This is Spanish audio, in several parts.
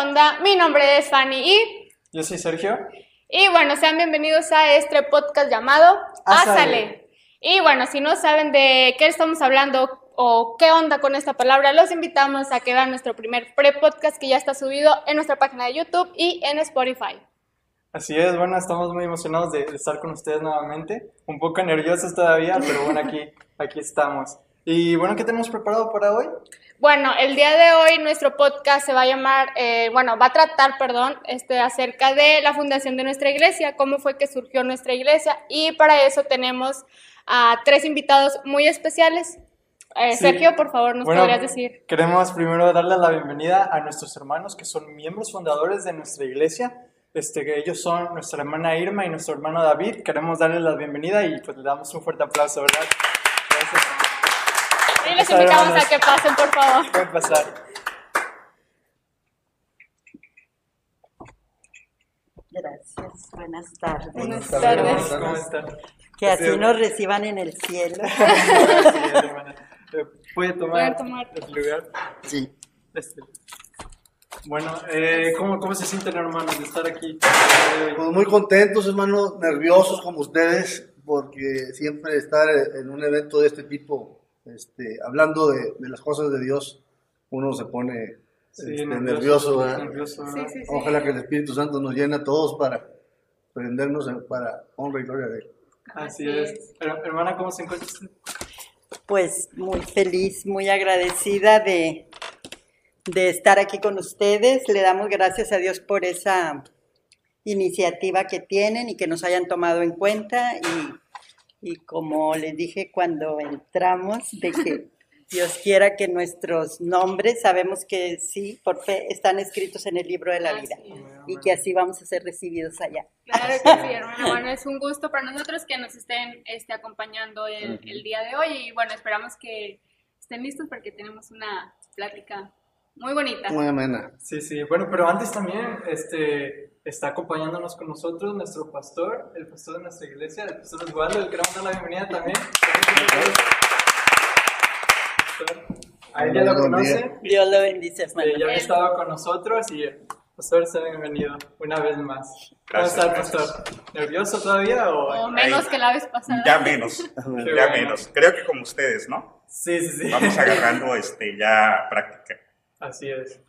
onda? Mi nombre es Fanny y... Yo soy Sergio. Y bueno, sean bienvenidos a este podcast llamado Ásale. Y bueno, si no saben de qué estamos hablando o qué onda con esta palabra, los invitamos a que vean nuestro primer pre-podcast que ya está subido en nuestra página de YouTube y en Spotify. Así es, bueno, estamos muy emocionados de, estar con ustedes nuevamente. Un poco nerviosos todavía, pero bueno, aquí, aquí estamos. Y bueno, ¿qué tenemos preparado para hoy? Bueno, el día de hoy nuestro podcast se va a llamar, eh, bueno, va a tratar, perdón, este, acerca de la fundación de nuestra iglesia, cómo fue que surgió nuestra iglesia y para eso tenemos a tres invitados muy especiales. Eh, Sergio, por favor, nos podrías decir. Queremos primero darle la bienvenida a nuestros hermanos que son miembros fundadores de nuestra iglesia. Este, ellos son nuestra hermana Irma y nuestro hermano David. Queremos darles la bienvenida y pues le damos un fuerte aplauso, ¿verdad? Gracias. Y les invitamos a que pasen, por favor. Pueden pasar. Gracias, buenas tardes. Buenas tardes. ¿Cómo están? Que así nos reciban en el cielo. ¿Puede tomar, tomar. el lugar? Sí. Este. Bueno, eh, ¿cómo, ¿cómo se sienten hermanos de estar aquí? Eh, Pues muy contentos, hermanos, nerviosos como ustedes, porque siempre estar en un evento de este tipo, este, hablando de, de las cosas de Dios, uno se pone sí, este, nervioso. ¿verdad? nervioso, Sí, ¿verdad? sí, sí. Ojalá que el Espíritu Santo nos llene a todos para prendernos en- para honra y gloria de Él. Así es. Her- Hermana, ¿cómo se encuentra usted? Pues muy feliz, muy agradecida de, de estar aquí con ustedes. Le damos gracias a Dios por esa iniciativa que tienen y que nos hayan tomado en cuenta. Y, y como les dije cuando entramos, de que Dios quiera que nuestros nombres, sabemos que sí, por fe, están escritos en el libro de la vida. Es. Y que así vamos a ser recibidos allá. Claro que sí, hermano. Bueno, es un gusto para nosotros que nos estén este, acompañando el, el día de hoy y bueno, esperamos que estén listos porque tenemos una plática muy bonita. Muy amena. Sí, sí. Bueno, pero antes también este, está acompañándonos con nosotros nuestro pastor, el pastor de nuestra iglesia, el pastor Osvaldo, el que queremos dar la bienvenida también. A él ya lo conoce, Dios lo bendice, hermano. ya había estado con nosotros y pastor, sea bienvenido una vez más. ¿Cómo Gracias, está el gracias. pastor? ¿Nervioso todavía o...? O menos Ahí. que la vez pasada. Ya menos, Qué ya bueno. menos. Creo que como ustedes, ¿no? Sí, sí, sí. Vamos agarrando este, ya práctica. Así es.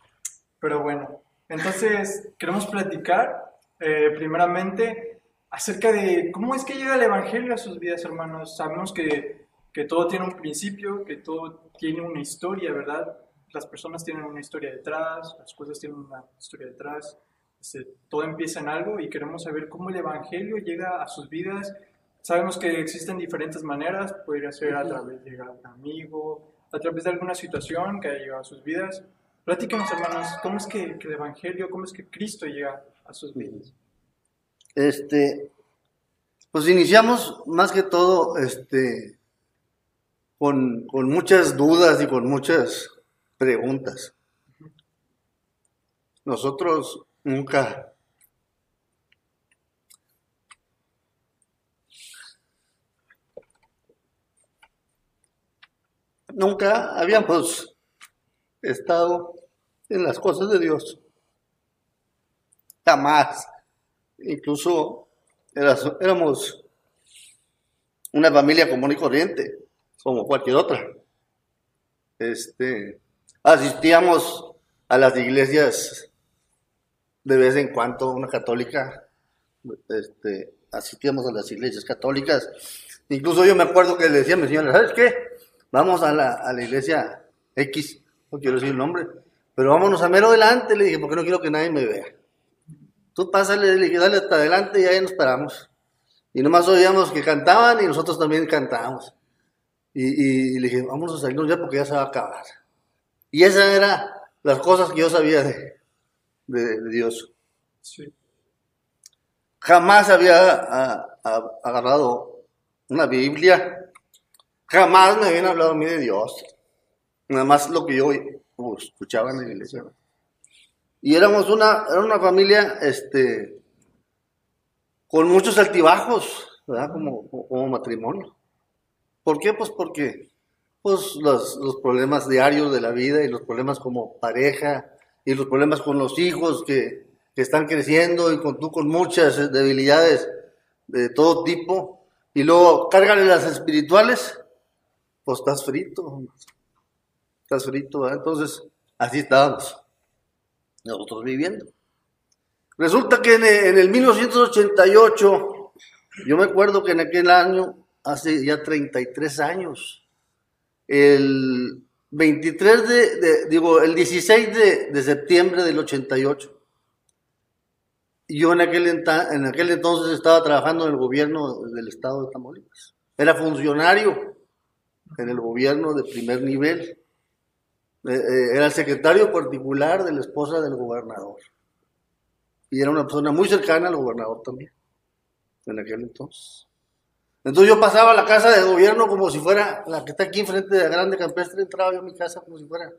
Pero bueno, entonces queremos platicar eh, primeramente acerca de cómo es que llega el Evangelio a sus vidas, hermanos. Sabemos que, que todo tiene un principio, que todo tiene una historia, ¿verdad? Las personas tienen una historia detrás, las cosas tienen una historia detrás. Este, todo empieza en algo y queremos saber cómo el Evangelio llega a sus vidas. Sabemos que existen diferentes maneras, podría ser a través de un amigo, a través de alguna situación que haya llegado a sus vidas. Platícanos, hermanos, ¿cómo es que, el Evangelio, cómo es que Cristo llega a sus vidas? Este, pues iniciamos más que todo, este, con, con muchas dudas y con muchas preguntas. Nosotros nunca, nunca habíamos estado en las cosas de Dios. Jamás. Incluso eras- éramos una familia común y corriente, como cualquier otra. Este, asistíamos a las iglesias de vez en cuando, una católica, este, asistíamos a las iglesias católicas. Incluso yo me acuerdo que le decía a mi señora, ¿sabes qué? Vamos a la, a la iglesia X, no quiero decir el nombre, pero vámonos a mero adelante, le dije, porque no quiero que nadie me vea. Tú pásale, le dije, dale hasta adelante y ahí nos paramos. Y nomás oíamos que cantaban y nosotros también cantábamos. Y, y- y le dije, vamos a salirnos ya porque ya se va a acabar. Y esas eran las cosas que yo sabía de, de- de Dios. Sí. Jamás había a- a- agarrado una Biblia. Jamás me habían hablado a mí de Dios. Nada más lo que yo uh, escuchaba en la iglesia. Y éramos una, era una familia, este, con muchos altibajos, ¿verdad? Como, como matrimonio. ¿Por qué? Pues porque, pues los, los problemas diarios de la vida y los problemas como pareja, y los problemas con los hijos que, que están creciendo y con tú con muchas debilidades de todo tipo, y luego cárgale las espirituales, pues estás frito, estás entonces así estábamos nosotros viviendo. Resulta que en el, en el 1988, yo me acuerdo que en aquel año, hace ya 33 años, el 23 de, digo, el 16 de, de septiembre del 88, yo en aquel, en aquel entonces estaba trabajando en el gobierno del estado de Tamaulipas. Era funcionario en el gobierno de primer nivel. Eh, eh, era el secretario particular de la esposa del gobernador. Y era una persona muy cercana al gobernador también, en aquel entonces. Entonces yo pasaba a la casa de gobierno como si fuera la que está aquí enfrente de la Grande Campestre, entraba yo a mi casa como si fuera.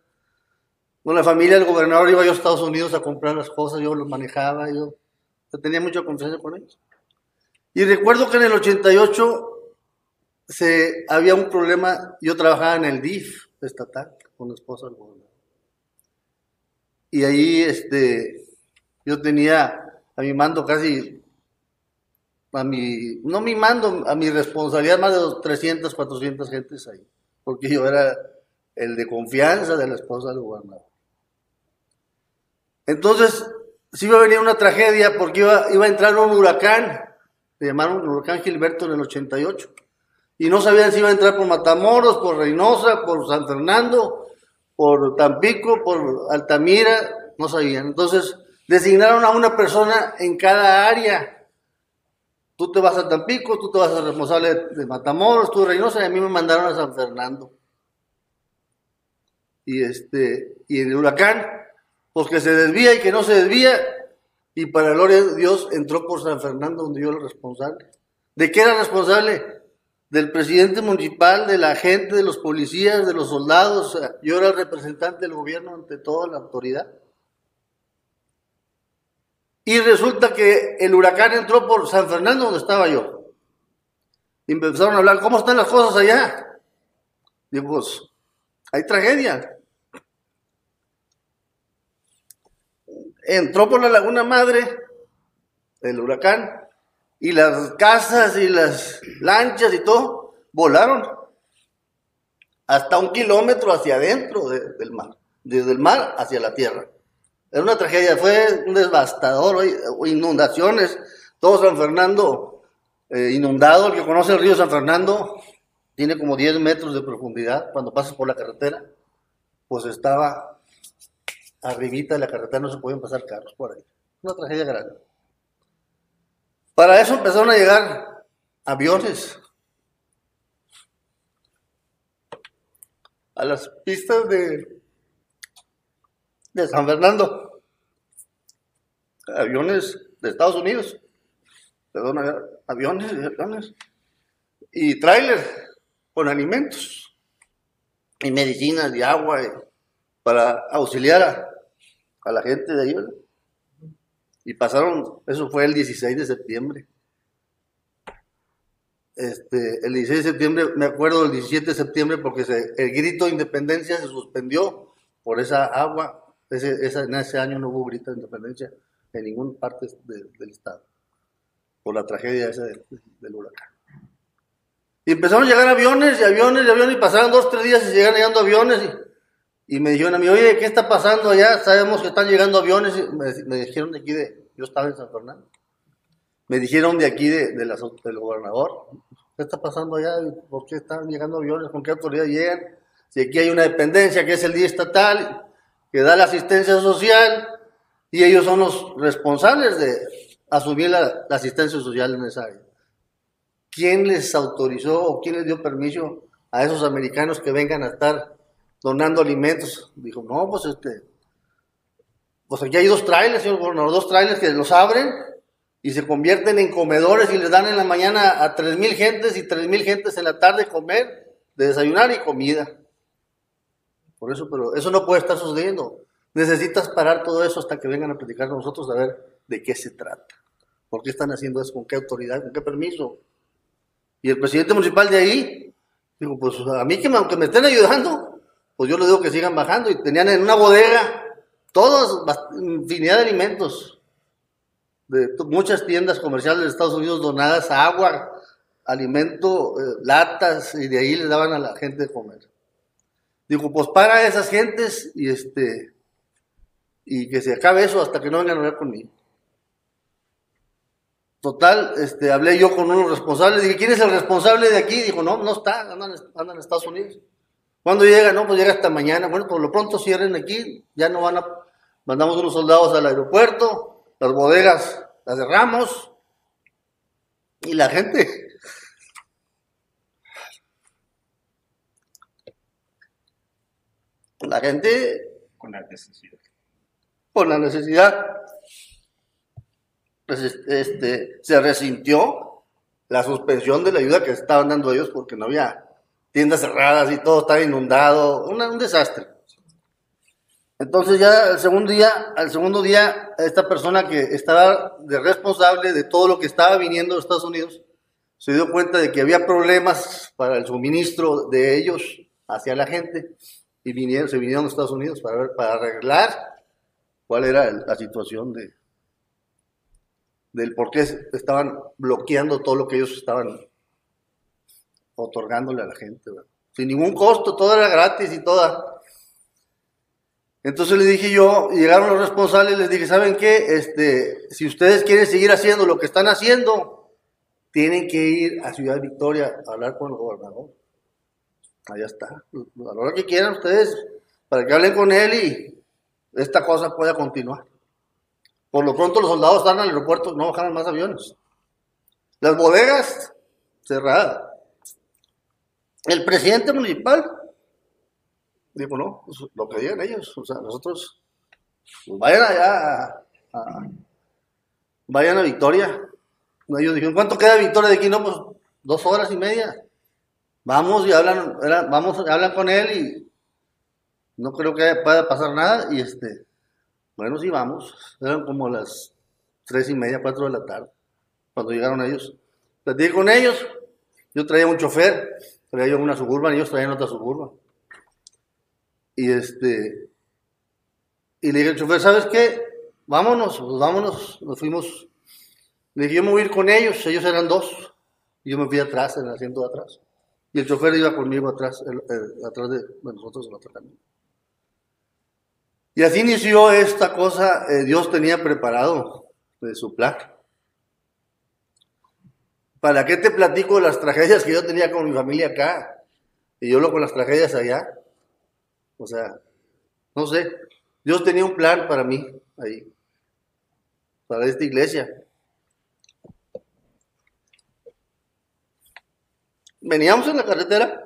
Con la familia del gobernador iba yo a Estados Unidos a comprar las cosas, yo los manejaba, yo, yo tenía mucha confianza con ellos. Y recuerdo que en el 88 se, había un problema, yo trabajaba en el DIF estatal con la esposa gobernador. Y ahí este, yo tenía a mi mando casi, a mi, no mi mando, a mi responsabilidad más de 300, 400 gentes ahí, porque yo era el de confianza de la esposa del gobernador. Entonces, sí iba a venir una tragedia porque iba, iba a entrar un huracán, le llamaron huracán Gilberto en el 88, y no sabían si iba a entrar por Matamoros, por Reynosa, por San Fernando, por Tampico, por Altamira, no sabían. Entonces, designaron a una persona en cada área. Tú te vas a Tampico, tú te vas a responsable de, Matamoros, tú de Reynosa, y a mí me mandaron a San Fernando. Y este, y el huracán, pues que se desvía y que no se desvía, y para gloria de Dios entró por San Fernando, donde yo era responsable. ¿De qué era responsable? Del presidente municipal, de la gente, de los policías, de los soldados. yo era representante del gobierno ante toda la autoridad. Y resulta que el huracán entró por San Fernando, donde estaba yo. Y empezaron a hablar, ¿cómo están las cosas allá? Digo, pues, hay tragedia. Entró por la Laguna Madre el huracán y las casas y las lanchas y todo volaron hasta un kilómetro hacia adentro de- del mar, desde el mar hacia la tierra. Era una tragedia, fue un devastador, inundaciones, todo San Fernando eh, inundado, el que conoce el río San Fernando tiene como 10 metros de profundidad cuando pasas por la carretera, pues estaba arribita de la carretera, no se podían pasar carros por ahí. Una tragedia grande. Para eso empezaron a llegar aviones a las pistas de, de San Fernando. Aviones de Estados Unidos. Perdón, aviones. Y tráiler con alimentos y medicinas y agua para auxiliar a, a la gente de ahí. Y pasaron, eso fue el 16 de septiembre. Este, el 16 de septiembre, me acuerdo del 17 de septiembre porque el grito de independencia se suspendió por esa agua. Ese, esa- en ese año no hubo grito de independencia en ninguna parte de- del estado, por la tragedia esa de- del huracán. Y empezaron a llegar aviones y aviones y aviones y pasaron dos, tres días y llegan llegando aviones y, y me dijeron a mí, oye, ¿qué está pasando allá? Sabemos que están llegando aviones me, me dijeron de aquí de, yo estaba en San Fernando, me dijeron de aquí de, de la- del gobernador, ¿qué está pasando allá? ¿Por qué están llegando aviones? ¿Con qué autoridad llegan? Si aquí hay una dependencia que es el día estatal, que da la asistencia social y ellos son los responsables de asumir la, la asistencia social en esa área. ¿Quién les autorizó o quién les dio permiso a esos americanos que vengan a estar donando alimentos? Dijo, no, pues este, pues aquí hay dos trailers, señor gobernador, dos trailers que los abren y se convierten en comedores y les dan en la mañana a tres mil gentes y tres mil gentes en la tarde comer, de desayunar y comida. Por eso, pero eso no puede estar sucediendo. Necesitas parar todo eso hasta que vengan a platicar con nosotros a ver de qué se trata. ¿Por qué están haciendo eso? ¿Con qué autoridad? ¿Con qué permiso? Y el presidente municipal de ahí, digo, pues a mí que me, aunque me estén ayudando, pues yo les digo que sigan bajando. Y tenían en una bodega todos, infinidad de alimentos, de muchas tiendas comerciales de Estados Unidos donadas agua, alimento, eh, latas, y de ahí le daban a la gente de comer. Dijo, pues para a esas gentes y este y que se acabe eso hasta que no vengan a hablar conmigo. Total, este, hablé yo con unos responsables, dije, ¿quién es el responsable de aquí? Dijo, no, no está, andan, andan en Estados Unidos. ¿Cuándo llega? No, pues llega hasta mañana. Bueno, por lo pronto cierren aquí, ya no van a, mandamos unos soldados al aeropuerto, las bodegas las cerramos, y la gente, la gente Con la necesidad. por la necesidad, pues, este, se resintió la suspensión de la ayuda que estaban dando ellos porque no había tiendas cerradas y todo estaba inundado, un desastre. Entonces ya segundo día, al segundo día, esta persona que estaba de responsable de todo lo que estaba viniendo de Estados Unidos, se dio cuenta de que había problemas para el suministro de ellos hacia la gente y vinieron, se vinieron a Estados Unidos para, ver, para arreglar cuál era la situación de del por qué estaban bloqueando todo lo que ellos estaban otorgándole a la gente, sin ningún costo, todo era gratis y toda. Entonces le dije yo, y llegaron los responsables, les dije, ¿saben qué? Este, si ustedes quieren seguir haciendo lo que están haciendo, tienen que ir a Ciudad Victoria a hablar con el gobernador. Allá está. A la hora que quieran ustedes, para que hablen con él y esta cosa pueda continuar. Por lo pronto los soldados están el aeropuerto, no bajaron más aviones. Las bodegas cerradas. El presidente municipal dijo, no, pues, lo que digan ellos, o sea, nosotros, pues, vayan allá a, vayan a Victoria. Ellos dijeron, ¿cuánto queda Victoria de aquí? No, pues dos horas y media. Vamos y hablan, vamos, hablan con él y no creo que pueda pasar nada. Y este, bueno, sí, vamos. Eran como las tres y media, cuatro de la tarde, cuando llegaron ellos. Platiqué con ellos. Yo traía un chofer, traía yo una suburban y ellos traían otra suburban. Y este, y le dije al chofer, ¿sabes qué? Vámonos, pues vámonos. Nos fuimos. Le dije, yo me voy a ir con ellos. Ellos eran dos. Y yo me fui atrás, en el asiento de atrás. Y el chofer iba conmigo atrás, atrás de, nosotros en otro camino. Y así inició esta cosa, eh, Dios tenía preparado de su plan. ¿Para qué te platico las tragedias que yo tenía con mi familia acá? Y yo lo con las tragedias allá. O sea, no sé, Dios tenía un plan para mí ahí, para esta iglesia. Veníamos en la carretera,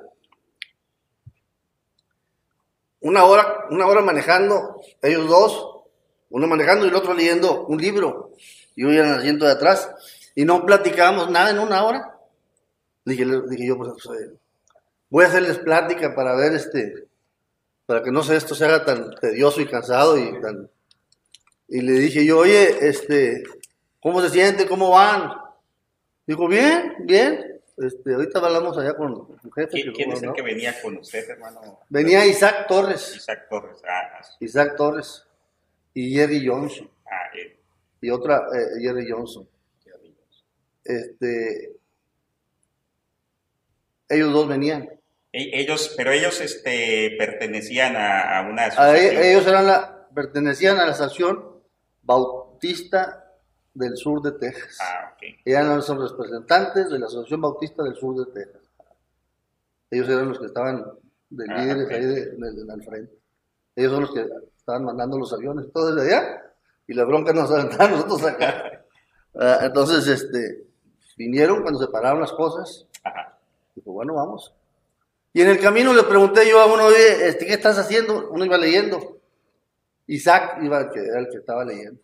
una hora, una hora manejando, ellos dos, uno manejando y el otro leyendo un libro, y yo en el asiento de atrás, y no platicábamos nada en una hora. Dije, dije yo, pues, eh, voy a hacerles plática para ver este, para que no sé, esto se haga tan tedioso y cansado y tan... Y le dije yo, oye, este, ¿cómo se siente? ¿Cómo van? Dijo, bien, bien. Este, ahorita hablamos allá con el jefe. ¿Quién, que quién es el que venía con usted, hermano? Venía Isaac Torres, Isaac Torres. Ah, sí. Isaac Torres y Jerry Johnson ah él. y otra eh, Jerry Johnson. Este, ellos dos venían. E- Ellos, pero ellos este, pertenecían a, a una A asociación. e- ellos eran la, pertenecían a la estación Bautista del Sur de Texas. Ah, ok. Eran los representantes de la Asociación Bautista del Sur de Texas. Ellos eran los que estaban de Ah, líderes ahí de, de- frente. Ellos son los que estaban mandando los aviones, todo desde allá, y la bronca nos aventaron nosotros acá. Ah, entonces, este, vinieron cuando se pararon las cosas, Ajá. dijo, bueno, vamos. Y en el camino le pregunté yo a uno, oye, este, ¿qué estás haciendo? Uno iba leyendo. Isaac iba, que era el que estaba leyendo.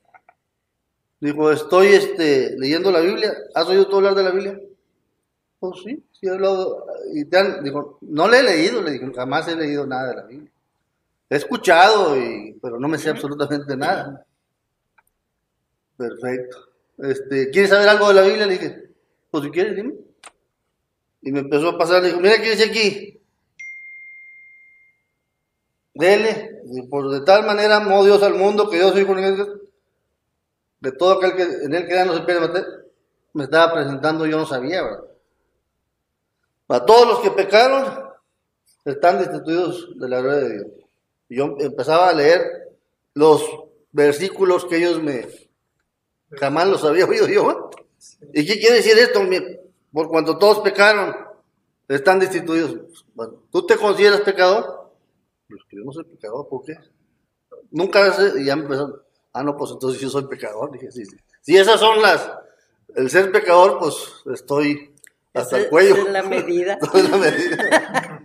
Dijo, estoy este, leyendo la Biblia. ¿Has oído tú hablar de la Biblia? Pues sí, sí he hablado. Y te han- dijo, no le he leído, le dije, jamás he leído nada de la Biblia. He escuchado, y, pero no me sé absolutamente nada. Perfecto. Este, ¿Quieres saber algo de la Biblia? Le dije, pues si quieres, dime. Y me empezó a pasar, le dijo, mira qué dice aquí. dele, por de tal manera amó Dios al mundo que yo soy con él, de todo aquel que en él queda no se pierde me estaba presentando, yo no sabía, ¿verdad? A todos los que pecaron están destituidos de la gloria de Dios. Y yo empezaba a leer los versículos que ellos me jamás los había oído yo. ¿Y qué quiere decir esto? Por cuanto todos pecaron, están destituidos. Bueno, ¿tú te consideras pecador? Pues que no soy pecador, ¿por qué? Nunca y ya me empezó, ah, no, pues entonces yo soy pecador. Dije, sí, sí. Si esas son las, el ser pecador, pues estoy hasta el cuello. es la medida. Es la medida.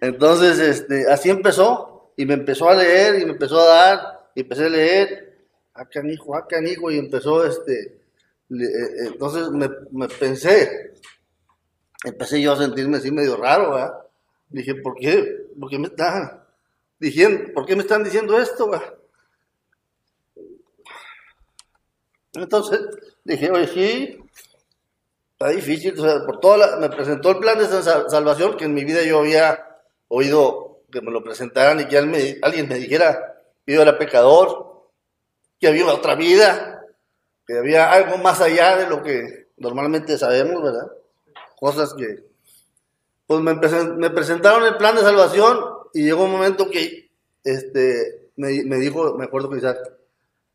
Entonces, este, así empezó, y me empezó a leer, y me empezó a dar, y empecé a leer, ah, canijo, ah, canijo, y empezó, este, entonces me, pensé, empecé yo a sentirme así medio raro. Dije, ¿por qué? ¿Por qué me están diciendo, por qué me están diciendo esto. Entonces, dije, oye, sí, está difícil, o sea, por toda la- me presentó el plan de sal- salvación que en mi vida yo había oído que me lo presentaran y que alguien me, alguien me dijera que yo era pecador, que había otra vida, que había algo más allá de lo que normalmente sabemos, ¿verdad? Cosas que, pues me, presen- me presentaron el plan de salvación y llegó un momento que, este, me, me dijo, me acuerdo que Isaac,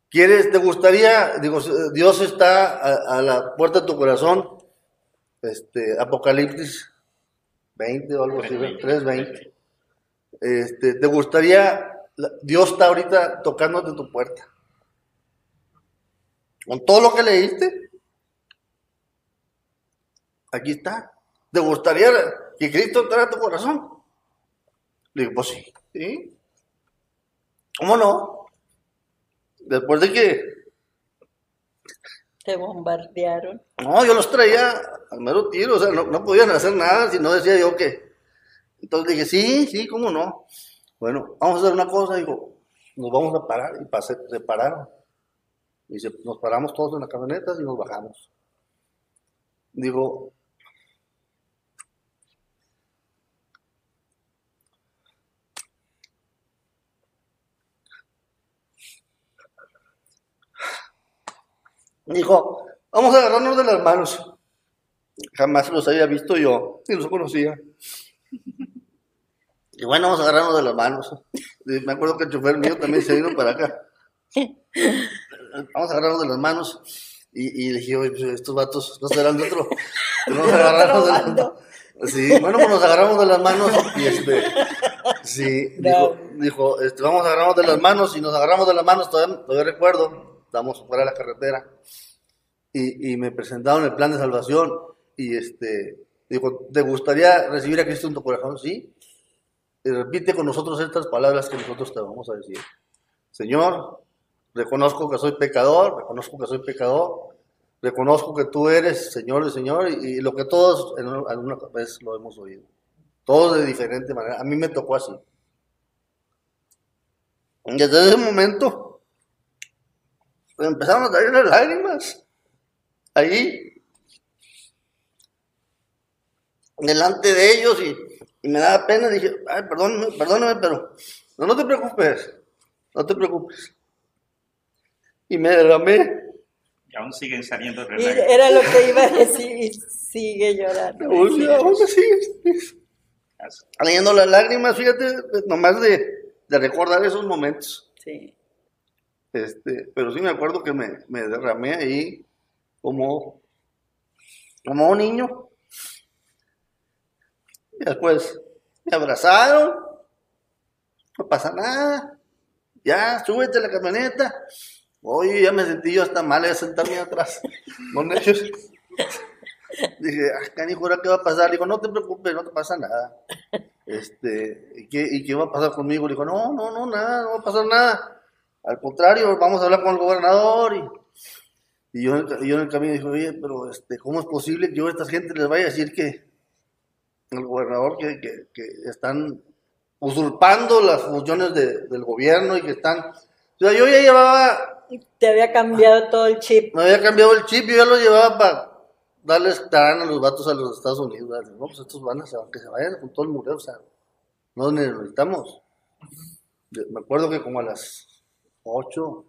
¿quieres, te gustaría, digo, Dios está a, a la puerta de tu corazón, este, Apocalipsis 20 o algo así, 3.20. Este, ¿Te gustaría, Dios está ahorita tocándote tu puerta? Con todo lo que leíste, aquí está. ¿Te gustaría que Cristo entrara a tu corazón? Le digo, pues sí, ¿sí? ¿Cómo no? Después de que Te bombardearon. No, yo los traía al mero tiro, o sea, no, no podían hacer nada si no decía yo que. Entonces dije, sí, sí, cómo no. Bueno, vamos a hacer una cosa, digo, nos vamos a parar, y se pararon. Dice, nos paramos todos en las camionetas y nos bajamos. Digo, dijo, vamos a agarrarnos de las manos. Jamás los había visto yo, ni los conocía. Y bueno, vamos a agarrarnos de las manos. Y me acuerdo que el chofer mío también se vino para acá. Vamos a agarrarnos de las manos. Y, y le dije, oye, pues, estos vatos no serán de otro. Nos agarramos de las. Sí, bueno, pues nos agarramos de las manos y este. Sí, dijo, dijo este, vamos a agarrarnos de las manos y nos agarramos de las manos, todavía, todavía recuerdo, estamos fuera de la carretera y, y me presentaron el plan de salvación y este, dijo, ¿te gustaría recibir a Cristo en tu corazón? Sí. Y repite con nosotros estas palabras que nosotros te vamos a decir. Señor, reconozco que soy pecador, reconozco que soy pecador, reconozco que tú eres Señor y Señor y, lo que todos en una- alguna vez lo hemos oído. Todos de diferente manera. A mí me tocó así. Desde ese momento me empezaron a salir las lágrimas. Ahí, delante de ellos y, me daba pena. Dije, ay, perdóname, perdóname, pero no te preocupes, no te preocupes. Y me derramé. Y aún siguen saliendo relágrimas. era lo que iba a decir y sigue llorando. Aún sigue saliendo las lágrimas, fíjate, nomás de, de recordar esos momentos. Sí. Este, pero sí me acuerdo que me, me derramé ahí como, como un niño. Y después me abrazaron, no pasa nada, ya, súbete a la camioneta. Oye, ya me sentí yo hasta mal de sentarme atrás con ellos. Dije, ah, canijo, ¿ahora qué va a pasar? Le digo, no te preocupes, no te pasa nada. Este, ¿y qué, ¿y qué va a pasar conmigo? Le digo, no, no, no, nada, no va a pasar nada. Al contrario, vamos a hablar con el gobernador. Y, y yo, en el- camino dije, oye, pero este, ¿cómo es posible que yo a esta gente les vaya a decir que el gobernador que, que, que están usurpando las funciones de- del gobierno y que están... O sea, yo ya llevaba Te había cambiado todo el chip. me había cambiado el chip, yo ya lo llevaba para darles tarán a los vatos a los Estados Unidos. No, pues estos van a que se vayan con todo el mureo, o sea, no necesitamos. me acuerdo que como a las 8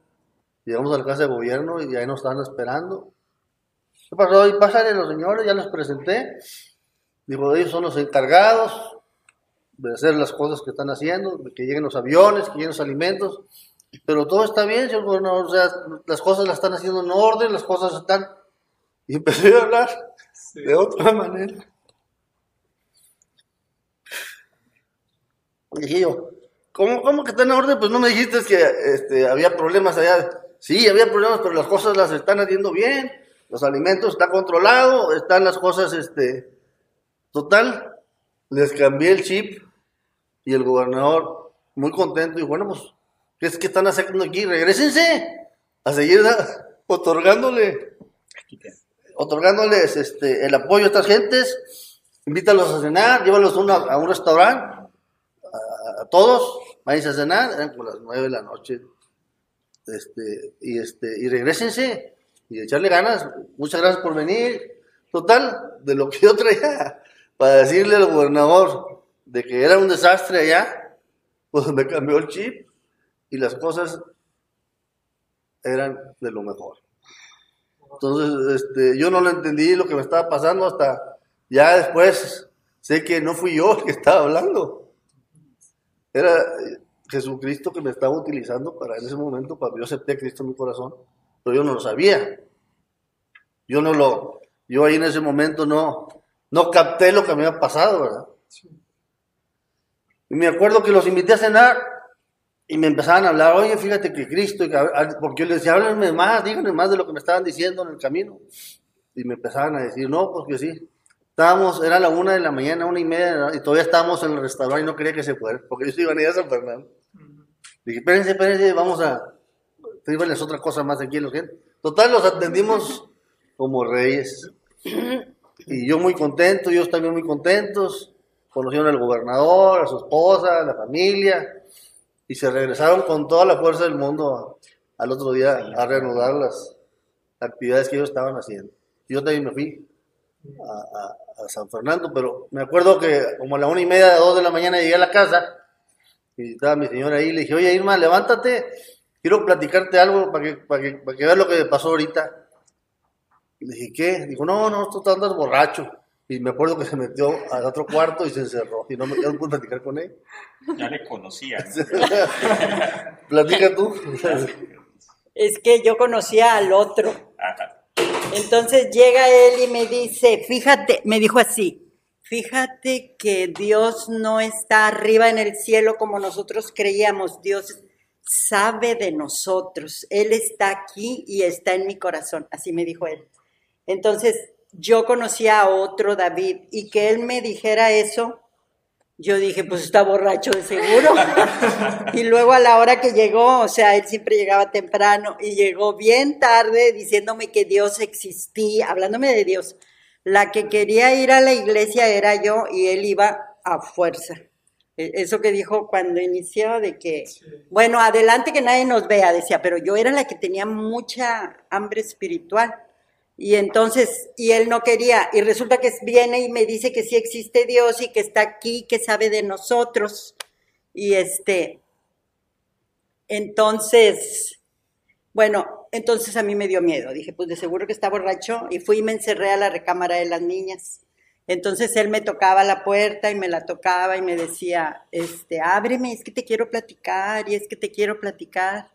llegamos a la casa de gobierno y ahí nos estaban esperando. ¿Qué pasó? Y pásale los señores, ya los presenté. Dijo, ellos son los encargados de hacer las cosas que están haciendo, de que lleguen los aviones, que lleguen los alimentos. Pero todo está bien, señor gobernador. O sea, las cosas las están haciendo en orden, las cosas están... Y empecé a hablar de otra manera. Y dije yo, ¿cómo, ¿cómo que está en orden? Pues no me dijiste que este, había problemas allá. Sí, había problemas, pero las cosas las están haciendo bien. Los alimentos están controlados, están las cosas, este... Total, les cambié el chip y el gobernador, muy contento, y bueno, pues, ¿qué es que están haciendo aquí? Regrésense a seguir otorgándole, otorgándoles este, el apoyo a estas gentes, invítalos a cenar, llévalos una- a un restaurante, a, todos, váyanse a cenar, eran como las nueve de la noche, este, y este, y regrésense, y echarle ganas, muchas gracias por venir, total, de lo que yo traía, para decirle al gobernador de que era un desastre allá, pues me cambió el chip, y las cosas eran de lo mejor. Entonces, este, yo no lo entendí lo que me estaba pasando hasta ya después sé que no fui yo el que estaba hablando. Era eh, Jesucristo que me estaba utilizando para en ese momento, cuando yo acepté a Cristo en mi corazón, pero yo no lo sabía. Yo no lo, yo ahí en ese momento no, no capté lo que me había pasado, ¿verdad? Y me acuerdo que los invité a cenar y me empezaban a hablar, oye, fíjate que Cristo, porque yo les decía, háblenme más, díganme más de lo que me estaban diciendo en el camino. Y me empezaban a decir, no, pues que sí. Estábamos, era la una de la mañana, una y media, y todavía estábamos en el restaurante y no quería que se fuera, porque ellos iban a ir a San Fernando. Dije, espérense, espérense, vamos a, sírvanles otra cosa más aquí en los gente. Total, los atendimos como reyes. Y yo muy contento, ellos también muy contentos. Conocieron al gobernador, a su esposa, a la familia. Y se regresaron con toda la fuerza del mundo a- al otro día a reanudar las actividades que ellos estaban haciendo. Yo también me fui a, a- a San Fernando, pero me acuerdo que como a la una y media, dos de la mañana llegué a la casa y estaba mi señora ahí. Le dije, oye Irma, levántate, quiero platicarte algo para que, para que, para que veas lo que pasó ahorita. Y le dije, ¿qué? Dijo, no, no, tú andas borracho. Y me acuerdo que se metió al otro cuarto y se encerró. Y no, me, no pude platicar con él. Ya le conocían. Platica tú. Es que yo conocía al otro. Ajá. Entonces llega él y me dice, fíjate, me dijo así, fíjate que Dios no está arriba en el cielo como nosotros creíamos, Dios sabe de nosotros, Él está aquí y está en mi corazón, así me dijo él. Entonces yo conocía a otro David y que él me dijera eso, yo dije, pues está borracho de seguro. y luego a la hora que llegó, o sea, él siempre llegaba temprano y llegó bien tarde diciéndome que Dios existía, hablándome de Dios. La que quería ir a la iglesia era yo y él iba a fuerza. E- Eso que dijo cuando inició de que, bueno, adelante que nadie nos vea, decía, pero yo era la que tenía mucha hambre espiritual. Y entonces, y él no quería, y resulta que viene y me dice que sí existe Dios y que está aquí, que sabe de nosotros. Y este, entonces, bueno, entonces a mí me dio miedo. Dije, pues de seguro que está borracho. Y fui y me encerré a la recámara de las niñas. Entonces él me tocaba la puerta y me la tocaba y me decía, este, ábreme, es que te quiero platicar y es que te quiero platicar.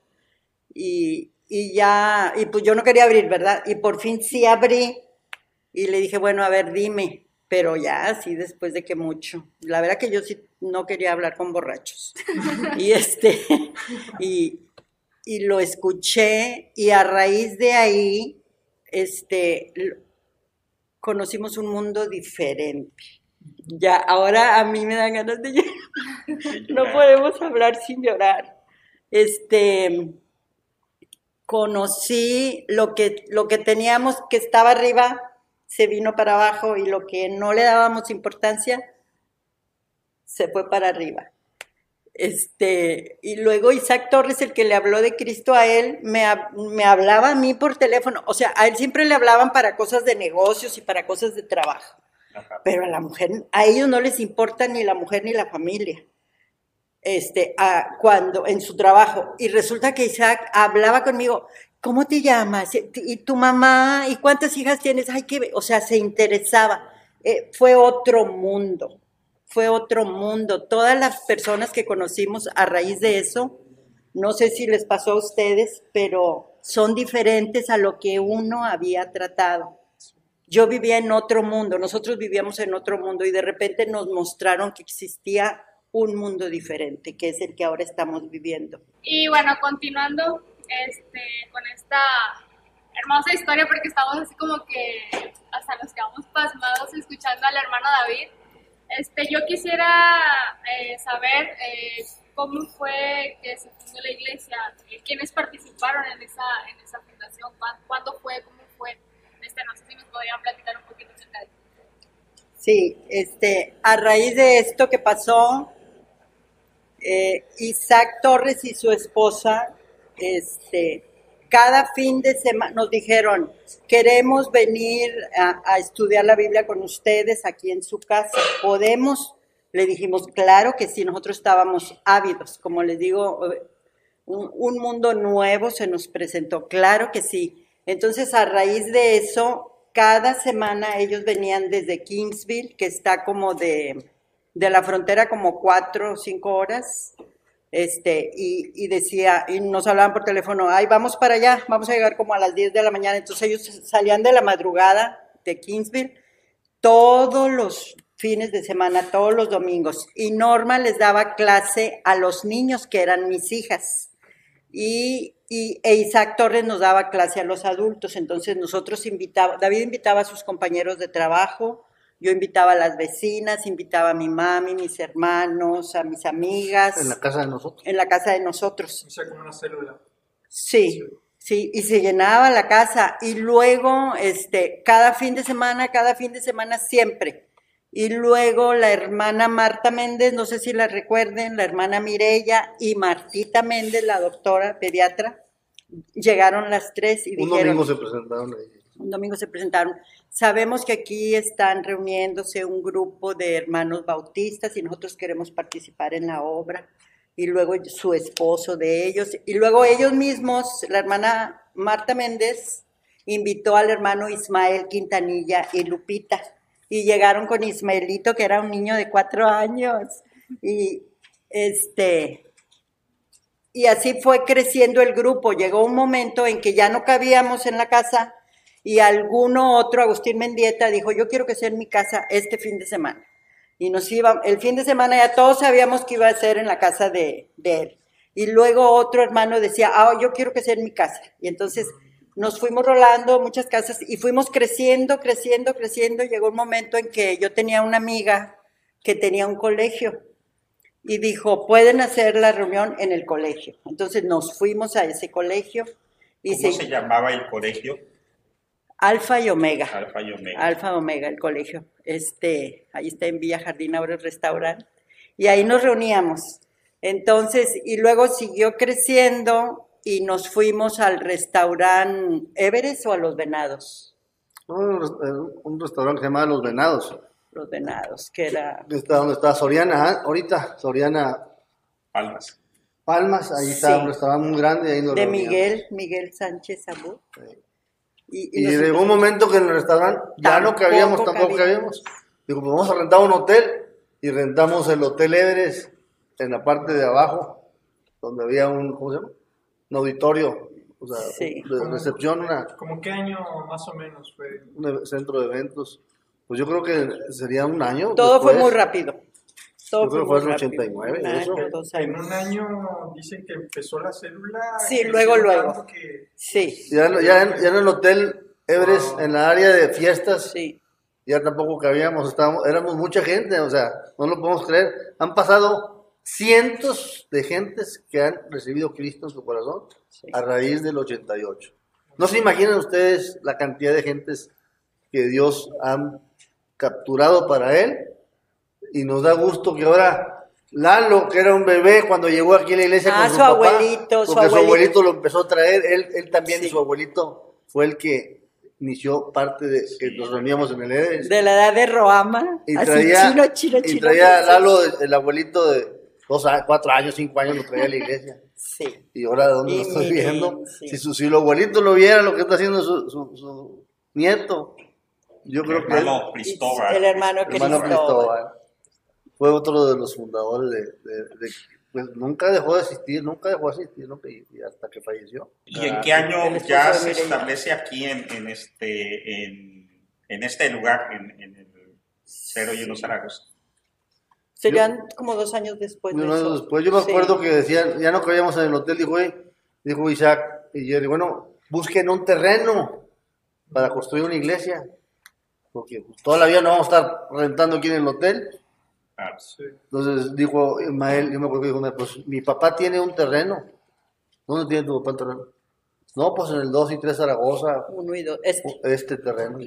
Y, y ya, y pues yo no quería abrir, ¿verdad? Y por fin sí abrí y le dije, bueno, a ver, dime, pero ya así después de que mucho. La verdad que yo sí no quería hablar con borrachos. y este, y, y lo escuché y a raíz de ahí, este, conocimos un mundo diferente. Ya, ahora a mí me dan ganas de llorar. No podemos hablar sin llorar. Este, conocí lo que, lo que teníamos que estaba arriba, se vino para abajo y lo que no le dábamos importancia, se fue para arriba. Este, y luego Isaac Torres, el que le habló de Cristo a él, me, me hablaba a mí por teléfono. O sea, a él siempre le hablaban para cosas de negocios y para cosas de trabajo. Ajá. Pero a la mujer, a ellos no les importa ni la mujer ni la familia. Este, a- cuando en su trabajo. Y resulta que Isaac hablaba conmigo, ¿cómo te llamas? ¿Y tu mamá? ¿Y cuántas hijas tienes? Ay, qué, be-". o sea, se interesaba. Eh, fue otro mundo, fue otro mundo. Todas las personas que conocimos a raíz de eso, no sé si les pasó a ustedes, pero son diferentes a lo que uno había tratado. Yo vivía en otro mundo, nosotros vivíamos en otro mundo y de repente nos mostraron que existía un mundo diferente, que es el que ahora estamos viviendo. Y bueno, continuando este, con esta hermosa historia, porque estamos así como que hasta nos quedamos pasmados escuchando al hermano David. Este, yo quisiera eh, saber eh, cómo fue que se fundó la iglesia, quiénes participaron en esa, en esa fundación, cuán- cuándo fue, cómo fue. Este, no sé si nos podrían platicar un poquito acerca de eso. Sí, este, a raíz de esto que pasó, eh, Isaac Torres y su esposa, este, cada fin de semana nos dijeron, queremos venir a, estudiar la Biblia con ustedes aquí en su casa. ¿Podemos? Le dijimos, claro que sí, nosotros estábamos ávidos, como les digo, eh, un mundo nuevo se nos presentó, claro que sí. Entonces, a raíz de eso, cada semana ellos venían desde Kingsville, que está como de, de la frontera como cuatro o cinco horas, este, y, y decía, y nos hablaban por teléfono, ay, vamos para allá, vamos a llegar como a las 10 de la mañana. Entonces ellos salían de la madrugada de Kingsville todos los fines de semana, todos los domingos. Y Norma les daba clase a los niños que eran mis hijas. Y, y e Isaac Torres nos daba clase a los adultos. Entonces nosotros invitaba, David invitaba a sus compañeros de trabajo, yo invitaba a las vecinas, invitaba a mi mami, mis hermanos, a mis amigas, En la casa de nosotros. en la casa de nosotros. O sea, como una célula. Sí, sí, y se llenaba la casa y luego, este, cada fin de semana, cada fin de semana siempre. Y luego la hermana Marta Méndez, no sé si la recuerden, la hermana Mirella y Martita Méndez, la doctora pediatra, llegaron las tres y Un dijeron, domingo se presentaron ahí. un domingo se presentaron. Sabemos que aquí están reuniéndose un grupo de hermanos bautistas y nosotros queremos participar en la obra. Y luego su esposo de ellos. Y luego ellos mismos, la hermana Marta Méndez invitó al hermano Ismael Quintanilla y Lupita. Y llegaron con Ismaelito, que era un niño de cuatro años. Y este, y así fue creciendo el grupo. Llegó un momento en que ya no cabíamos en la casa y alguno otro, Agustín Mendieta, dijo, yo quiero que sea en mi casa este fin de semana. Y nos iba, el fin de semana ya todos sabíamos que iba a ser en la casa de, de él. Y luego otro hermano decía, ah, yo quiero que sea en mi casa. Y entonces nos fuimos rolando muchas casas y fuimos creciendo, creciendo, creciendo. Llegó un momento en que yo tenía una amiga que tenía un colegio y dijo, pueden hacer la reunión en el colegio. Entonces nos fuimos a ese colegio y ¿Cómo se, se llamaba el colegio? Alfa y Omega. Alfa y Omega. Alfa Omega, el colegio. Este, ahí está en Villa Jardín, ahora el restaurante. Y ahí nos reuníamos. Entonces, y luego siguió creciendo y nos fuimos al restaurante Everest o a Los Venados. Un, res- un restaurante que se llamaba Los Venados. Los Venados, que era Está donde está Soriana, ¿ah? ahorita, Soriana Palmas. Palmas, ahí está Sí. un restaurante muy grande. Ahí nos de reuníamos. Miguel, Miguel Sánchez Abud. Y, llegó un momento que en el restaurante ya no cabíamos, tampoco cabía. cabíamos. Digo, pues vamos a rentar un hotel. Y rentamos el Hotel Everest en la parte de abajo, donde había un, ¿cómo se llama? Un auditorio, o sea, Sí. de recepción, una, ¿Cómo qué año más o menos fue? un e- centro de eventos. Pues yo creo que sería un año. Todo fue muy rápido. Todo Yo creo que muy fue en el rápido. 89, Un eso. En un año dicen que empezó la célula. Sí, luego, luego. que- Sí, Ya, en- ya, en, ya en el Hotel Everest, Wow. en la área de fiestas, sí. ya tampoco cabíamos, estábamos, éramos mucha gente, o sea, no lo podemos creer. Han pasado cientos de gentes que han recibido Cristo en su corazón Sí. a raíz del 88. No se imaginan ustedes la cantidad de gentes que Dios ha capturado para Él y nos da gusto que ahora Lalo, que era un bebé cuando llegó aquí a la iglesia Ah, con su, su papá, abuelito, su porque su abuelito. abuelito lo empezó a traer, él, él también, Sí. su abuelito, fue el que inició parte de que nos reuníamos en el Everest. De la edad de Roama. Y así traía, chino, chino, y chino. traía sí. Lalo, el abuelito de, dos, cuatro años, cinco años lo traía a la iglesia. Sí. Y ahora, ¿de dónde Y lo estoy miren, viendo? sí. Si, su, si el abuelito lo viera, lo que está haciendo su, su, su nieto, yo creo que hermano Cristóbal. El hermano el hermano Cristóbal. Fue otro de los fundadores de, de- de- pues nunca dejó de asistir, nunca dejó de asistir, ¿no? y, y hasta que falleció. ¿Y en Ah, qué año el esposo ya se establece aquí en, en este en, en este lugar, en, en el Cero y uno Zaragoza? Serían como dos años después de unos eso. años después, yo me Sí. acuerdo que decían, ya no cabíamos en el hotel, dijo, dijo Isaac y Jerry, bueno, busquen un terreno para construir una iglesia, porque toda la vida no vamos a estar rentando aquí en el hotel. Sí. Entonces dijo Ismael, yo me acuerdo que dijo, pues mi papá tiene un terreno. ¿Dónde tiene tu papá el terreno? No, pues en el 2 y 3 Zaragoza, Uno y dos. Este. este terreno.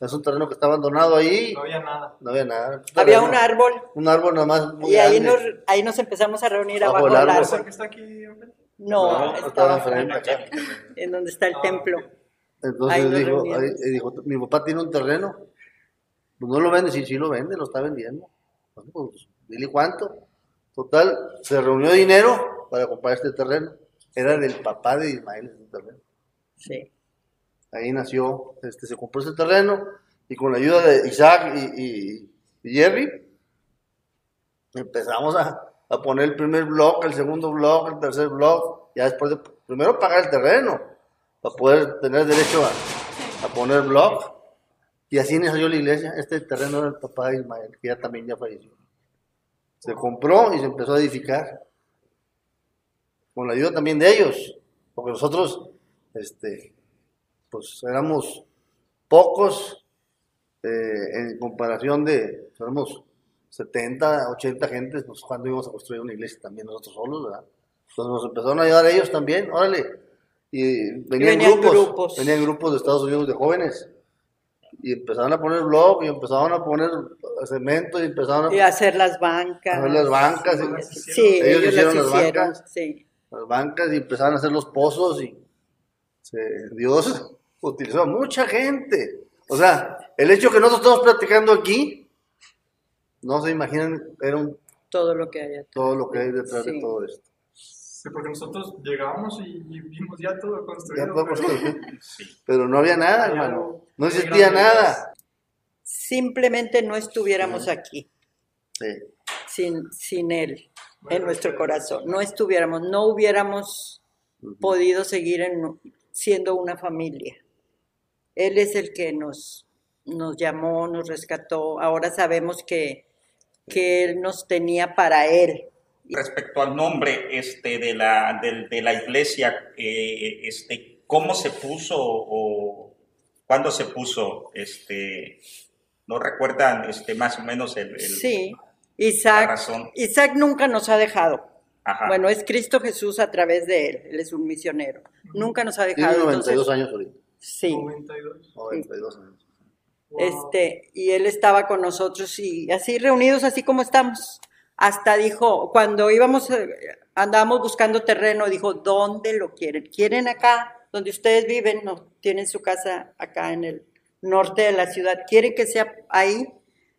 Es un terreno que está abandonado ahí, No había nada. no había nada. Había un árbol Un árbol nada más muy y ahí nos, ahí nos empezamos a reunir Bajo abajo el del árbol. ¿Esa árbol. que está aquí? No, No, estaba acá. en donde está el Ah, templo. Entonces Ahí dijo, ahí- dijo, mi papá tiene un terreno. Pues no lo vende, sí, sí lo vende, lo está vendiendo. Bueno, pues, dile cuánto. Total, se reunió dinero para comprar este terreno. Era del papá de Ismael ese terreno. Sí. Ahí nació, este, se compró ese terreno y con la ayuda de Isaac y, y- y Jerry, empezamos a, a poner el primer blog, el segundo blog, el tercer blog, ya después de primero pagar el terreno para poder tener derecho a, a poner blog. Y así nació la iglesia. Este terreno era el papá de Ismael, que ya también ya falleció. Se compró y se empezó a edificar. Con la ayuda también de ellos, porque nosotros, este, pues éramos pocos eh, en comparación de, éramos 70, 80 gentes, pues cuando íbamos a construir una iglesia también nosotros solos, ¿verdad? Entonces nos empezaron a ayudar ellos también, órale. Y venían, venían grupos, grupos. venían grupos de Estados Unidos de jóvenes. Y empezaron a poner blog, y empezaron a poner cemento, y empezaron a Y hacer las bancas. a hacer las bancas. y- Sí, Ellos ellos, hicieron las hicieron. bancas. Sí. las bancas y empezaron a hacer los pozos y se- Dios utilizó a mucha gente. O sea, el hecho que nosotros estamos platicando aquí, no se imaginan, era un- Todo lo que hay. todo lo que hay detrás de todo esto. Sí, porque nosotros llegamos y, y vimos ya todo Ya construido. todo pero- construido. Sí. Pero no había nada, Hay hermano. algo No existía nada. Simplemente no estuviéramos aquí Sí. sin, sin Él Bueno, en nuestro corazón. No estuviéramos, no hubiéramos podido seguir en- siendo una familia. Él es el que nos, nos llamó, nos rescató. Ahora sabemos que, que Él nos tenía para Él. Respecto al nombre este, de, la, de, la iglesia, eh, este, ¿cómo se puso o cuándo se puso? Este, ¿No recuerdan este, más o menos el, el- Sí, la Isaac, razón? Isaac nunca nos ha dejado. Ajá. Bueno, es Cristo Jesús a través de Él. Él es un misionero. Nunca nos ha Tiene dejado. 92 entonces- años ahorita. Sí. 92. 92 años. Wow. Este, y él estaba con nosotros y así reunidos, así como estamos. Hasta dijo, cuando íbamos, eh, andábamos buscando terreno, dijo, ¿dónde lo quieren? ¿Quieren acá, donde ustedes viven? No, tienen su casa acá en el norte de la ciudad. ¿Quieren que sea ahí?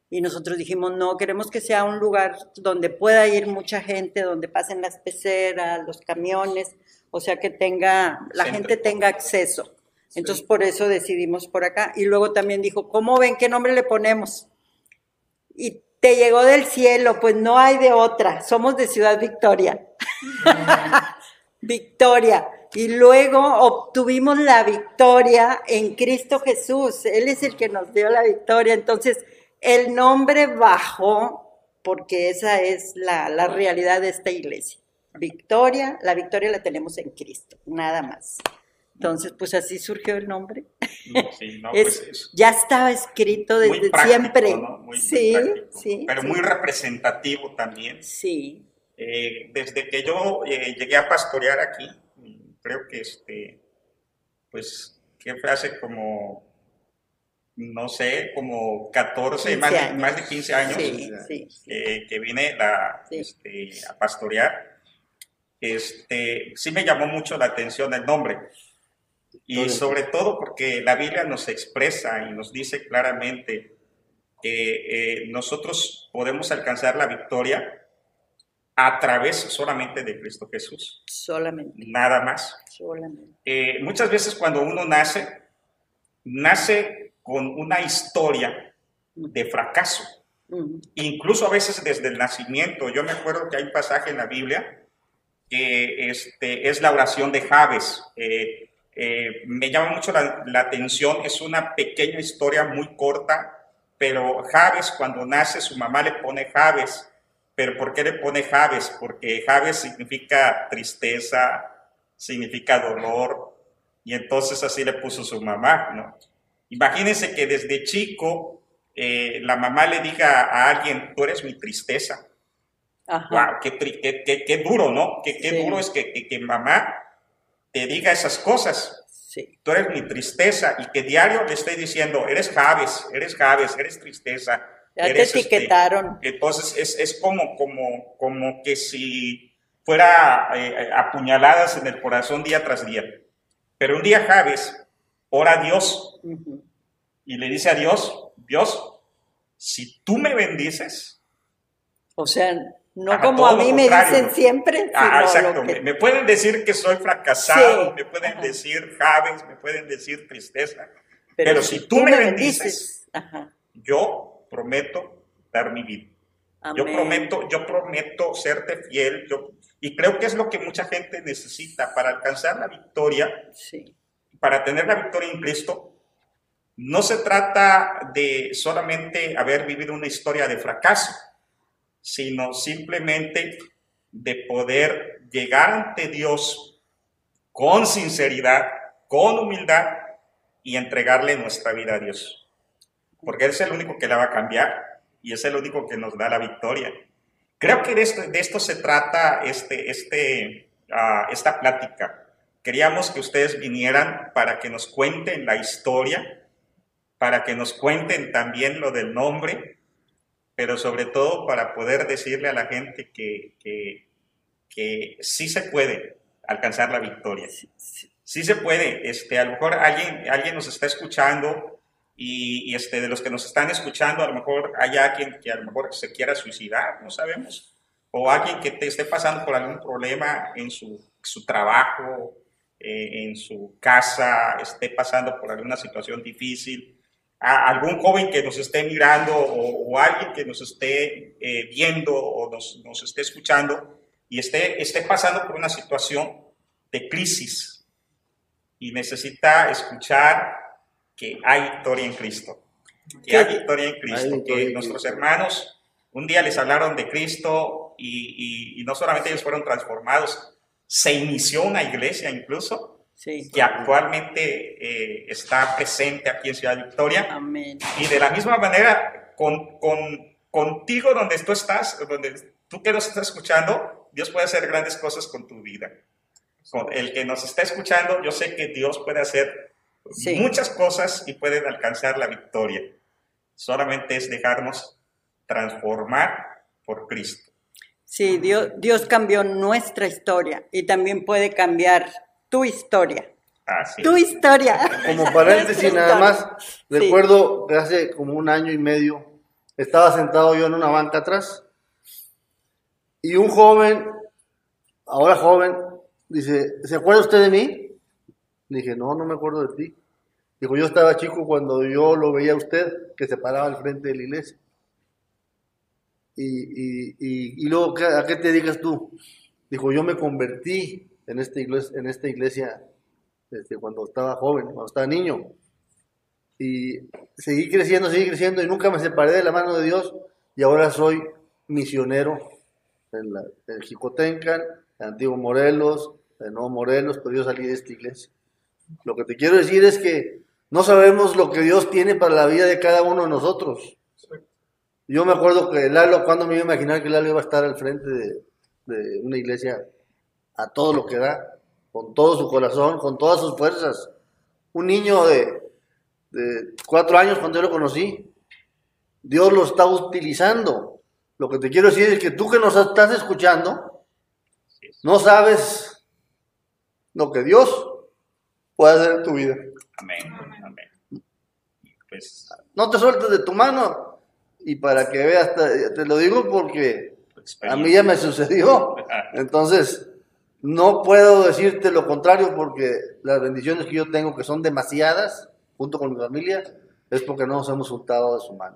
Y nosotros dijimos, no, queremos que sea un lugar donde pueda ir mucha gente, donde pasen las peceras, los camiones, o sea, que tenga, la Centro. gente tenga acceso. Entonces, por eso decidimos por acá. Y luego también dijo, ¿cómo ven qué nombre le ponemos? Y te llegó del cielo, pues no hay de otra. Somos de Ciudad Victoria. victoria. Y luego obtuvimos la victoria en Cristo Jesús. Él es el que nos dio la victoria. Entonces, el nombre bajó porque esa es la, la realidad de esta iglesia. Victoria, la victoria la tenemos en Cristo, nada más. Entonces, pues así surgió el nombre. Sí, no, Es- pues es ya estaba escrito muy desde práctico, siempre. ¿no? Muy- muy sí, práctico, sí. pero sí. muy representativo también. Sí, Eh, desde que yo eh, llegué a pastorear aquí, creo que este, pues, que fue hace como, no sé, como 14, 15 más de, más de 15 años sí, sí. eh, que vine la- este, a pastorear. Este, sí me llamó mucho la atención el nombre. Y sobre todo porque la Biblia nos expresa y nos dice claramente que eh, nosotros podemos alcanzar la victoria a través solamente de Cristo Jesús, Solamente, nada más. solamente. Eh, muchas veces cuando uno nace, nace con una historia de fracaso. Incluso a veces desde el nacimiento. Yo me acuerdo que hay un pasaje en la Biblia que este, es la oración de Javes. Eh, eh, me llama mucho la, la atención. Es una pequeña historia muy corta, pero Javes cuando nace su mamá le pone Javes. ¿Pero por qué le pone Javes? Porque Javes significa tristeza, significa dolor, y entonces así le puso su mamá, ¿no? Imagínense que desde chico eh, la mamá le diga a alguien, tú eres mi tristeza. Ajá. Wow, qué, qué- qué- qué duro, ¿no? Qué, qué Sí. duro es que, que- que mamá te diga esas cosas. Sí. Tú eres mi tristeza y que diario le esté diciendo, eres Javes, eres Javes, eres tristeza. Ya te este, etiquetaron. entonces es, es como, como, como que si fuera eh, apuñaladas en el corazón día tras día. Pero un día Javes ora a Dios Ujú. y le dice a Dios, Dios, si tú me bendices, O sea, no como a mí me dicen siempre, ah, exacto, que- me, pueden decir que soy fracasado, Sí, me pueden ajá. decir Javes, me pueden decir tristeza, pero si tú me bendices, Ajá. yo prometo dar mi vida. Yo prometo, yo prometo serte fiel, yo, y creo que es lo que mucha gente necesita para alcanzar la victoria, Sí. para tener la victoria en Cristo. No se trata de solamente haber vivido una historia de fracaso, sino simplemente de poder llegar ante Dios con sinceridad, con humildad y entregarle nuestra vida a Dios. Porque es el único que la va a cambiar y es el único que nos da la victoria. Creo que de esto, de esto se trata este, este, ah, esta plática. Queríamos que ustedes vinieran para que nos cuenten la historia, para que nos cuenten también lo del nombre, pero sobre todo para poder decirle a la gente que, que, que sí se puede alcanzar la victoria. Sí, sí. Sí se puede. Este, a lo mejor alguien, alguien nos está escuchando y, y, este, de los que nos están escuchando, a lo mejor hay alguien que a lo mejor se quiera suicidar, no sabemos. O alguien que te esté pasando por algún problema en su, su trabajo, eh, en su casa, esté pasando por alguna situación difícil. A algún joven que nos esté mirando o, o alguien que nos esté eh, viendo o nos, nos esté escuchando y esté, esté pasando por una situación de crisis y necesita escuchar que hay victoria en Cristo. Que hay victoria en Cristo. Victoria que en nuestros Cristo. hermanos un día les hablaron de Cristo y, y- y no solamente ellos fueron transformados, se inició una iglesia incluso Sí. que actualmente eh, está presente aquí en Ciudad Victoria. Amén. Y de la misma manera, con, con- contigo donde tú estás, donde tú que nos estás escuchando, Dios puede hacer grandes cosas con tu vida. Con el que nos está escuchando, yo sé que Dios puede hacer Sí. muchas cosas y puede alcanzar la victoria. Solamente es dejarnos transformar por Cristo. Sí, Dios, Dios cambió nuestra historia y también puede cambiar tu historia. Así. Tu historia. Como paréntesis nada más. Sí. recuerdo que hace como un año y medio estaba sentado yo en una banca atrás y un joven, ahora joven, dice, ¿se acuerda usted de mí? Dije, no, no me acuerdo de ti. Dijo, yo estaba chico cuando yo lo veía a usted, que se paraba al frente de la iglesia. Y, y, y, luego, ¿qué- ¿a qué te dedicas tú? Dijo, yo me convertí en esta iglesia, en esta iglesia este, cuando estaba joven, cuando estaba niño. Y seguí creciendo, seguí creciendo y nunca me separé de la mano de Dios y ahora soy misionero en, la, en Jicotencan, en Antiguo Morelos, en Nuevo Morelos, pero yo salí de esta iglesia. Lo que te quiero decir es que no sabemos lo que Dios tiene para la vida de cada uno de nosotros. Yo me acuerdo que Lalo, cuando me iba a imaginar que Lalo iba a estar al frente de, de una iglesia a todo lo que da, con todo su corazón, con todas sus fuerzas. Un niño de, de cuatro años cuando yo lo conocí, Dios lo está utilizando. Lo que te quiero decir es que tú que nos estás escuchando, no sabes lo que Dios puede hacer en tu vida. Amén. Amén. Pues No te sueltes de tu mano. Y para que veas, te, lo digo porque A mí ya me sucedió. Entonces, no puedo decirte lo contrario porque las bendiciones que yo tengo, que son demasiadas, junto con mi familia, es porque no nos hemos juntado de su mano.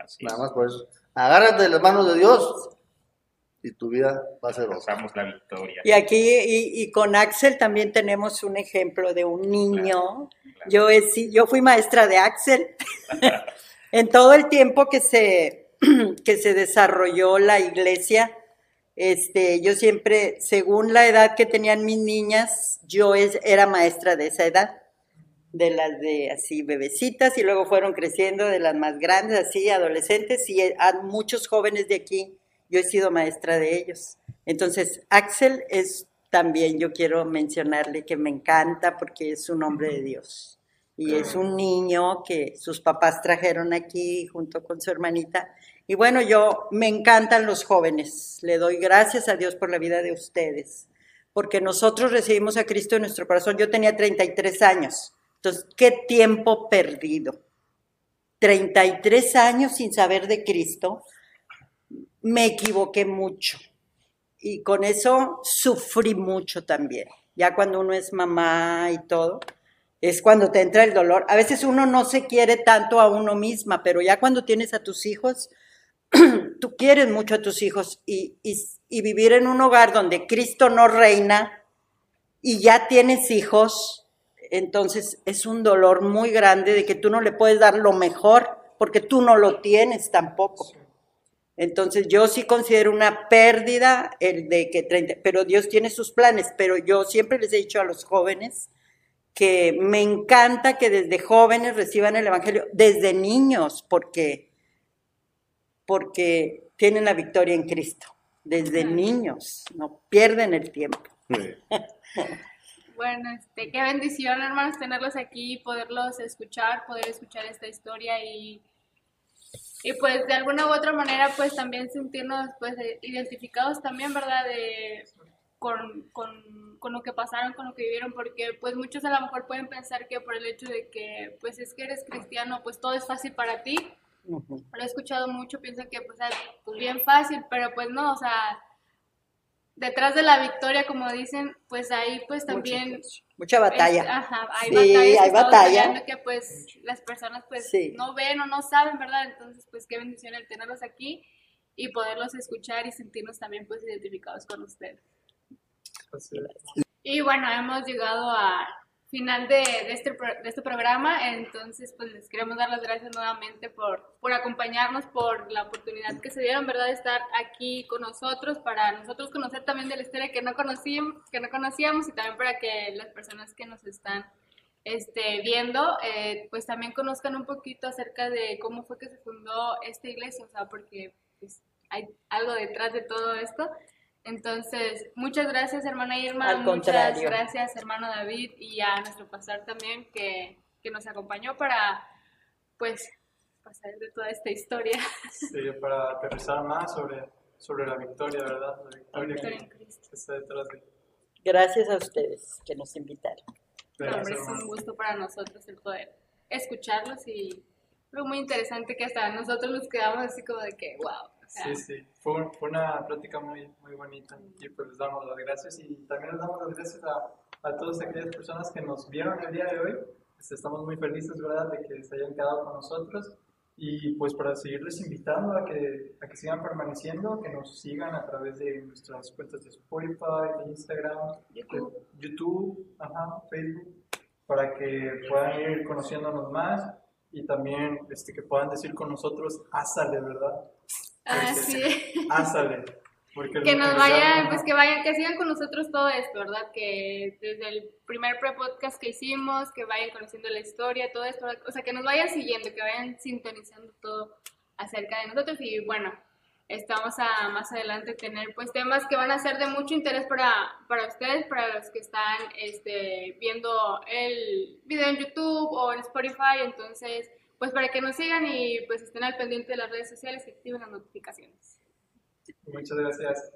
Así Nada más por eso. Agárrate de las manos de Dios y tu vida va a ser otra. La victoria. Y aquí, y, y con Axel también tenemos un ejemplo de un niño. claro. Yo, yo fui maestra de Axel. en todo el tiempo que se, que se desarrolló la iglesia, este, yo siempre, según la edad que tenían mis niñas, yo es- era maestra de esa edad, de las de así bebecitas, y luego fueron creciendo de las más grandes, así adolescentes, y eh, a muchos jóvenes de aquí, yo he sido maestra de ellos. Entonces, Axel es también, yo quiero mencionarle que me encanta porque es un hombre de Dios. Y es un niño que sus papás trajeron aquí junto con su hermanita. Y bueno, yo me encantan los jóvenes. Le doy gracias a Dios por la vida de ustedes. Porque nosotros recibimos a Cristo en nuestro corazón. Yo tenía 33 años. Entonces, ¿qué tiempo perdido? 33 años sin saber de Cristo. Me equivoqué mucho. Y con eso sufrí mucho también. Ya cuando uno es mamá y todo, es cuando te entra el dolor. A veces uno no se quiere tanto a uno misma, pero ya cuando tienes a tus hijos, tú quieres mucho a tus hijos y, vivir en un hogar donde Cristo no reina y ya tienes hijos, entonces es un dolor muy grande de que tú no le puedes dar lo mejor porque tú no lo tienes tampoco. Entonces yo sí considero una pérdida el de que 30, pero Dios tiene sus planes, pero yo siempre les he dicho a los jóvenes que me encanta que desde jóvenes reciban el evangelio, desde niños, porque porque tienen la victoria en Cristo, desde niños, no pierden el tiempo. Bueno, este, qué bendición, hermanos, tenerlos aquí, poderlos escuchar, poder escuchar esta historia y, y pues de alguna u otra manera, pues también sentirnos pues eh, identificados también, ¿verdad? De, con, con, con lo que pasaron, con lo que vivieron, porque pues muchos a lo mejor pueden pensar que por el hecho de que pues es que eres cristiano, pues todo es fácil para ti, lo he escuchado mucho, piensan que pues, pues bien fácil, pero pues no, o sea, detrás de la victoria, como dicen, pues ahí pues también... Mucha batalla. es- ajá, hay Sí, batallas hay batalla. que pues las personas pues Sí. no ven o no saben, ¿verdad? Entonces pues qué bendición el tenerlos aquí y poderlos escuchar y sentirnos también pues identificados con ustedes. Y bueno, hemos llegado a final de, de este, de este programa, entonces pues les queremos dar las gracias nuevamente por, por acompañarnos, por la oportunidad que se dieron, ¿verdad?, de estar aquí con nosotros, para nosotros conocer también de la historia que no conocíamos, que no conocíamos y también para que las personas que nos están este, viendo, eh, pues también conozcan un poquito acerca de cómo fue que se fundó esta iglesia, o sea, porque pues, hay algo detrás de todo esto. Entonces, muchas gracias, hermana Irma. Al muchas gracias, hermano David, y a nuestro pastor también que, que nos acompañó para, pues, pasar de toda esta historia. Sí, para aterrizar más sobre, sobre la victoria, ¿verdad? La victoria victoria en que, Cristo. que está detrás de Gracias a ustedes que nos invitaron. No, hombre, es un gusto para nosotros el poder escucharlos y algo muy interesante que hasta nosotros nos quedamos así como de que, wow. Sí, sí, fue, fue una plática muy, muy bonita y pues les damos las gracias y también les damos las gracias a, a todas aquellas personas que nos vieron el día de hoy. Pues, estamos muy felices, ¿verdad?, de que se hayan quedado con nosotros y pues para seguirles invitando a que, a que sigan permaneciendo, que nos sigan a través de nuestras cuentas de Spotify, de Instagram, YouTube. de YouTube, ajá, Facebook, para que puedan ir conociéndonos más y también este, que puedan decir con nosotros, ásale, ¿verdad? Ah, Porque- sí. Ásale. Porque que nos vayan, pues que vayan, que sigan con nosotros todo esto, ¿verdad? Que desde el primer pre-podcast que hicimos, que vayan conociendo la historia, todo esto, o sea, que nos vayan siguiendo, que vayan sintonizando todo acerca de nosotros y bueno, estamos a más adelante tener pues temas que van a ser de mucho interés para, para ustedes, para los que están este, viendo el video en YouTube o en Spotify, entonces pues para que nos sigan y pues estén al pendiente de las redes sociales y activen las notificaciones. Muchas gracias.